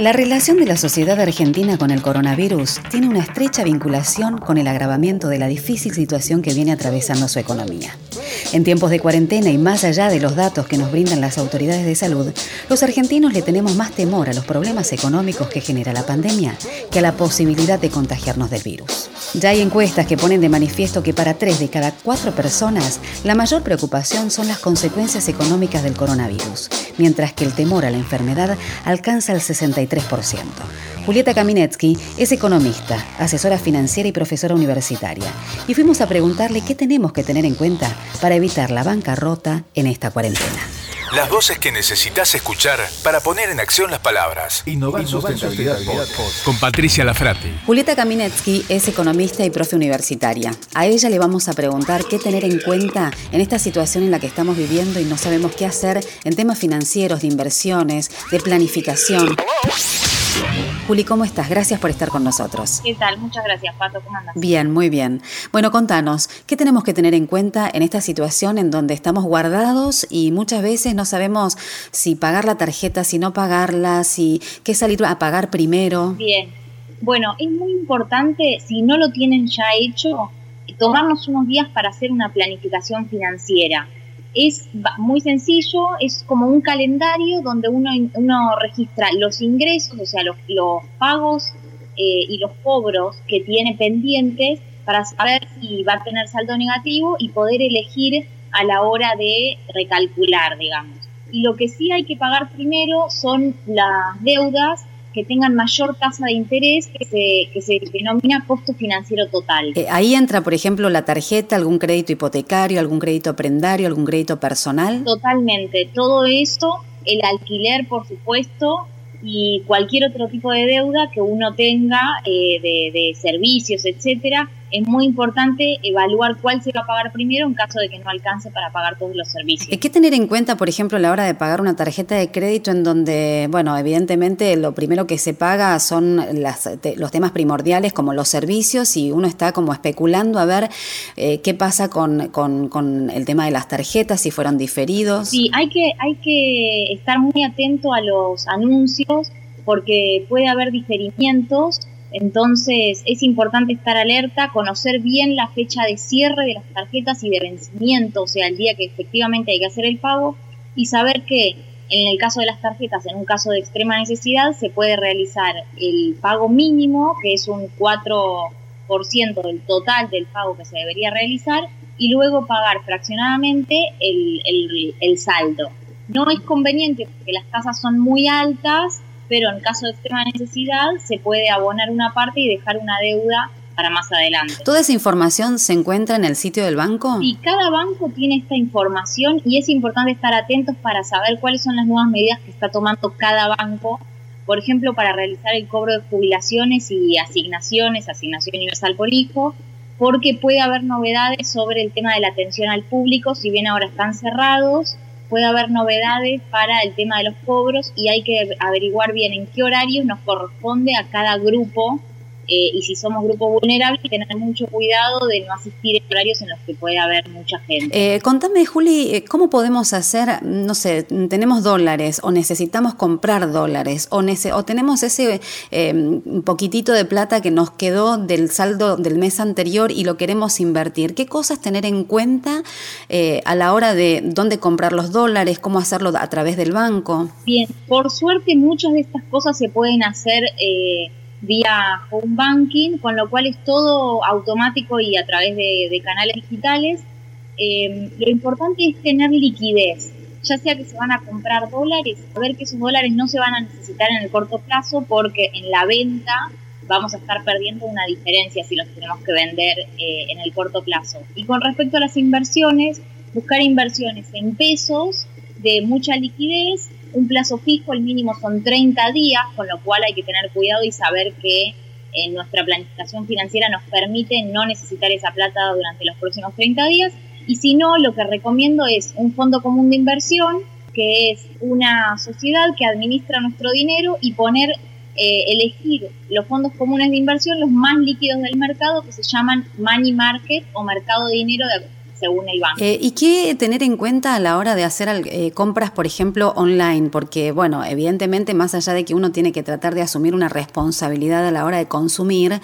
La relación de la sociedad argentina con el coronavirus tiene una estrecha vinculación con el agravamiento de la difícil situación que viene atravesando su economía. En tiempos de cuarentena y más allá de los datos que nos brindan las autoridades de salud, los argentinos le tenemos más temor a los problemas económicos que genera la pandemia que a la posibilidad de contagiarnos del virus. Ya hay encuestas que ponen de manifiesto que para tres de cada cuatro personas la mayor preocupación son las consecuencias económicas del coronavirus, mientras que el temor a la enfermedad alcanza el 63%. Julieta Kaminetsky es economista, asesora financiera y profesora universitaria, y fuimos a preguntarle qué tenemos que tener en cuenta para evitar la bancarrota en esta cuarentena. Las voces que necesitas escuchar para poner en acción las palabras. Innovar, Sustentabilidad. Con Patricia Lafrate. Julieta Kaminetsky es economista y profe universitaria. A ella le vamos a preguntar qué tener en cuenta en esta situación en la que estamos viviendo y no sabemos qué hacer en temas financieros, de inversiones, de planificación. Juli, ¿cómo estás? Gracias por estar con nosotros. ¿Qué tal? Muchas gracias, Pato. ¿Cómo andas? Bien, muy bien. Bueno, contanos, ¿qué tenemos que tener en cuenta en esta situación en donde estamos guardados y muchas veces no sabemos si pagar la tarjeta, si no pagarla, si qué salir a pagar primero? Bien. Bueno, es muy importante, si no lo tienen ya hecho, tomarnos unos días para hacer una planificación financiera. Es muy sencillo, es como un calendario donde uno, uno registra los ingresos, o sea, los, los pagos eh, y los cobros que tiene pendientes para saber si va a tener saldo negativo y poder elegir a la hora de recalcular, digamos. Y lo que sí hay que pagar primero son las deudas que tengan mayor tasa de interés que se, que se denomina costo financiero total. Eh, ahí entra, por ejemplo, la tarjeta, algún crédito hipotecario, algún crédito prendario, algún crédito personal. Totalmente, todo eso, el alquiler, por supuesto, y cualquier otro tipo de deuda que uno tenga eh, de, de servicios, etcétera, es muy importante evaluar cuál se va a pagar primero en caso de que no alcance para pagar todos los servicios. Hay que tener en cuenta, por ejemplo, a la hora de pagar una tarjeta de crédito en donde, bueno, evidentemente lo primero que se paga son las, te- los temas primordiales como los servicios y uno está como especulando a ver eh, qué pasa con, con- con el tema de las tarjetas, si fueron diferidos. Sí, hay que, hay que estar muy atento a los anuncios porque puede haber diferimientos, entonces es importante estar alerta, conocer bien la fecha de cierre de las tarjetas y de vencimiento, o sea, el día que efectivamente hay que hacer el pago y saber que en el caso de las tarjetas, en un caso de extrema necesidad, se puede realizar el pago mínimo, que es un 4% del total del pago que se debería realizar, y luego pagar fraccionadamente el, el- el saldo. No es conveniente porque las tasas son muy altas, pero en caso de extrema necesidad se puede abonar una parte y dejar una deuda para más adelante. ¿Toda esa información se encuentra en el sitio del banco? Y cada banco tiene esta información y es importante estar atentos para saber cuáles son las nuevas medidas que está tomando cada banco. Por ejemplo, para realizar el cobro de jubilaciones y asignaciones, asignación universal por hijo, porque puede haber novedades sobre el tema de la atención al público, si bien ahora están cerrados, puede haber novedades para el tema de los cobros y hay que averiguar bien en qué horarios nos corresponde a cada grupo eh, y si somos grupo vulnerable, tener mucho cuidado de no asistir en horarios en los que puede haber mucha gente. Eh, contame, Juli, eh, ¿cómo podemos hacer, no sé, tenemos dólares o necesitamos comprar dólares o, nece- o tenemos ese eh, poquitito de plata que nos quedó del saldo del mes anterior y lo queremos invertir? ¿Qué cosas tener en cuenta eh, a la hora de dónde comprar los dólares, cómo hacerlo a través del banco? Bien, por suerte muchas de estas cosas se pueden hacer eh, vía home banking, con lo cual es todo automático y a través de, canales digitales. Eh, lo importante es tener liquidez, ya sea que se van a comprar dólares, saber que esos dólares no se van a necesitar en el corto plazo porque en la venta vamos a estar perdiendo una diferencia si los tenemos que vender eh, en el corto plazo. Y con respecto a las inversiones, buscar inversiones en pesos de mucha liquidez, un plazo fijo, el mínimo son 30 días, con lo cual hay que tener cuidado y saber que eh, nuestra planificación financiera nos permite no necesitar esa plata durante los próximos 30 días. Y si no, lo que recomiendo es un fondo común de inversión, que es una sociedad que administra nuestro dinero y poner, eh, elegir los fondos comunes de inversión, los más líquidos del mercado, que se llaman money market o mercado de dinero de según el banco. Eh, ¿Y qué tener en cuenta a la hora de hacer eh, compras, por ejemplo, online? Porque, bueno, evidentemente, más allá de que uno tiene que tratar de asumir una responsabilidad a la hora de consumir,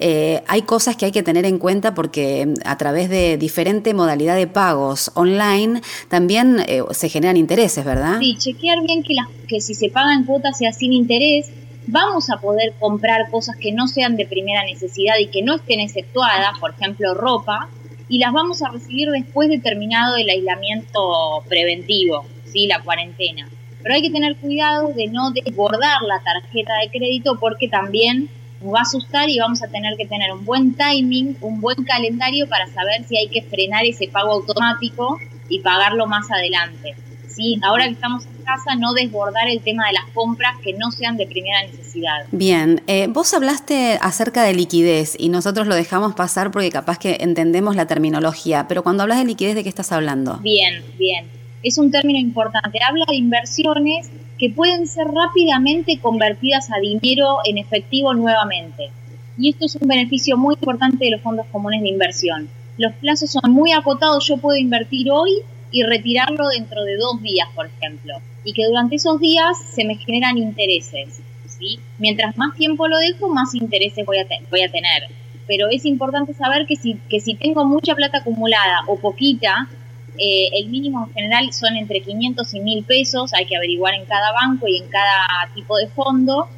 eh, hay cosas que hay que tener en cuenta porque mm, a través de diferente modalidad de pagos online también se generan intereses, ¿verdad? Sí, chequear bien que, que si se paga en cuotas sea sin interés vamos a poder comprar cosas que no sean de primera necesidad y que no estén exceptuadas, por ejemplo, ropa, y las vamos a recibir después de terminado el aislamiento preventivo, ¿sí? la cuarentena. Pero hay que tener cuidado de no desbordar la tarjeta de crédito porque también nos va a asustar y vamos a tener que tener un buen timing, un buen calendario para saber si hay que frenar ese pago automático y pagarlo más adelante. ¿Sí? Ahora que estamos en casa, no desbordar el tema de las compras que no sean de primera necesidad. Bien, eh, vos hablaste acerca de liquidez y nosotros lo dejamos pasar porque capaz que entendemos la terminología, pero cuando hablas de liquidez, ¿de qué estás hablando? Bien, bien. Es un término importante. Habla de inversiones que pueden ser rápidamente convertidas a dinero en efectivo nuevamente. Y esto es un beneficio muy importante de los fondos comunes de inversión. Los plazos son muy acotados, yo puedo invertir hoy y retirarlo dentro de dos días, por ejemplo, y que durante esos días se me generan intereses. ¿sí? Mientras más tiempo lo dejo, más intereses voy a, voy a tener. Pero es importante saber que si, que si tengo mucha plata acumulada o poquita, eh, el mínimo en general son entre 500 y 1000 pesos, hay que averiguar en cada banco y en cada tipo de fondo.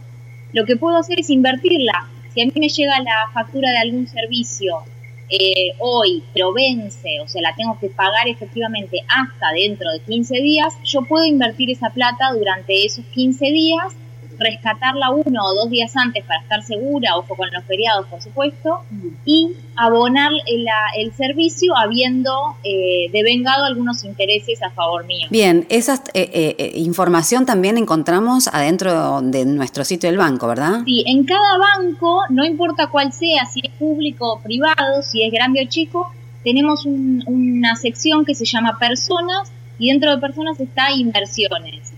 Lo que puedo hacer es invertirla. Si a mí me llega la factura de algún servicio eh, hoy, pero vence, o sea, la tengo que pagar efectivamente hasta dentro de 15 días, yo puedo invertir esa plata durante esos 15 días rescatarla uno o dos días antes para estar segura, ojo con los feriados por supuesto, y abonar el, el servicio habiendo eh, devengado algunos intereses a favor mío. Bien, esa eh, eh, información también encontramos adentro de nuestro sitio del banco, ¿verdad? Sí, en cada banco, no importa cuál sea, si es público o privado, si es grande o chico, tenemos una sección que se llama personas y dentro de personas está inversiones.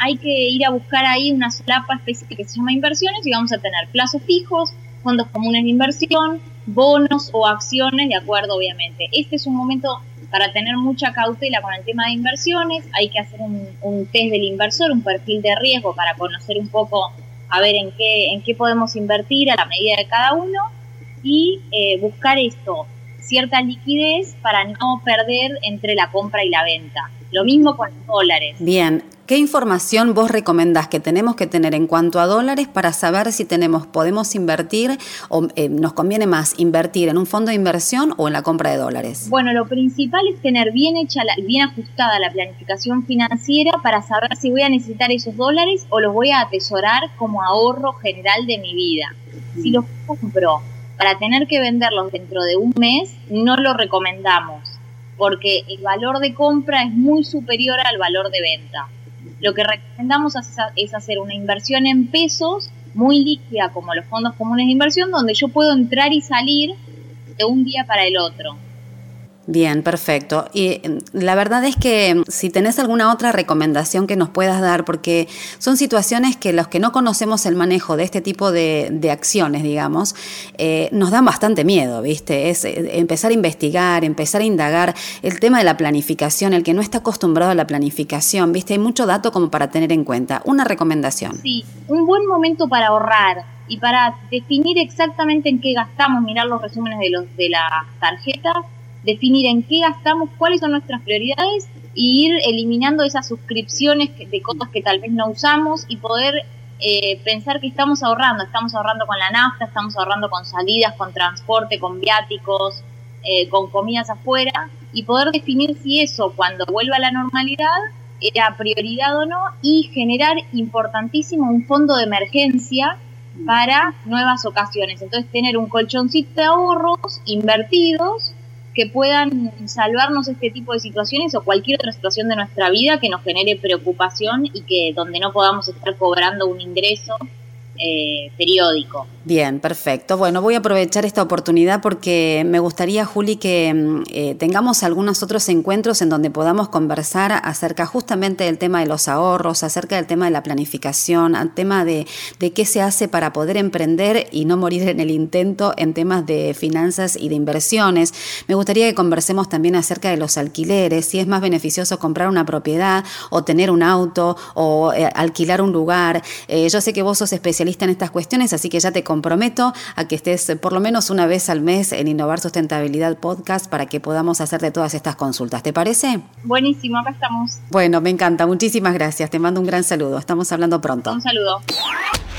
Hay que ir a buscar ahí una solapa específica que se llama inversiones y vamos a tener plazos fijos, fondos comunes de inversión, bonos o acciones, de acuerdo, obviamente. Este es un momento para tener mucha cautela con el tema de inversiones, hay que hacer un, test del inversor, un perfil de riesgo para conocer un poco, a ver en qué, en qué podemos invertir a la medida de cada uno y eh, buscar esto, cierta liquidez para no perder entre la compra y la venta. Lo mismo con los dólares. Bien, ¿Qué información vos recomendás que tenemos que tener en cuanto a dólares para saber si tenemos, podemos invertir o eh, nos conviene más invertir en un fondo de inversión o en la compra de dólares? Bueno, lo principal es tener bien hecha, la, bien ajustada la planificación financiera para saber si voy a necesitar esos dólares o los voy a atesorar como ahorro general de mi vida. Si los compro para tener que venderlos dentro de un mes, no lo recomendamos porque el valor de compra es muy superior al valor de venta. Lo que recomendamos es hacer una inversión en pesos muy líquida como los fondos comunes de inversión, donde yo puedo entrar y salir de un día para el otro. Bien, perfecto. Y em, la verdad es que em, si tenés alguna otra recomendación que nos puedas dar, porque son situaciones que los que no conocemos el manejo de este tipo de, acciones, digamos, eh, nos dan bastante miedo, ¿viste? Es eh, empezar a investigar, empezar a indagar el tema de la planificación, el que no está acostumbrado a la planificación, ¿viste? Hay mucho dato como para tener en cuenta. Una recomendación. Sí, un buen momento para ahorrar y para definir exactamente en qué gastamos, mirar los resúmenes de, los, de las tarjetas definir en qué gastamos, cuáles son nuestras prioridades y ir eliminando esas suscripciones de cosas que tal vez no usamos y poder eh, pensar que estamos ahorrando, estamos ahorrando con la nafta, estamos ahorrando con salidas, con transporte, con viáticos, eh, con comidas afuera y poder definir si eso cuando vuelva a la normalidad era prioridad o no y generar importantísimo un fondo de emergencia para nuevas ocasiones. Entonces tener un colchoncito de ahorros invertidos que puedan salvarnos este tipo de situaciones o cualquier otra situación de nuestra vida que nos genere preocupación y que donde no podamos estar cobrando un ingreso eh, periódico. Bien, perfecto. Bueno, voy a aprovechar esta oportunidad porque me gustaría, Juli, que mm, eh, tengamos algunos otros encuentros en donde podamos conversar acerca justamente del tema de los ahorros, acerca del tema de la planificación, al tema de, de qué se hace para poder emprender y no morir en el intento en temas de finanzas y de inversiones. Me gustaría que conversemos también acerca de los alquileres, si es más beneficioso comprar una propiedad o tener un auto o eh, alquilar un lugar. yo sé que vos sos especialista en estas cuestiones, así que ya te comprometo a que estés por lo menos una vez al mes en Innovar Sustentabilidad Podcast para que podamos hacerte todas estas consultas. ¿Te parece? Buenísimo, acá estamos. Bueno, me encanta. Muchísimas gracias. Te mando un gran saludo. Estamos hablando pronto. Un saludo.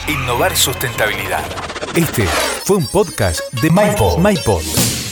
Innovar Sustentabilidad. Este fue un podcast de MyPod. MyPod.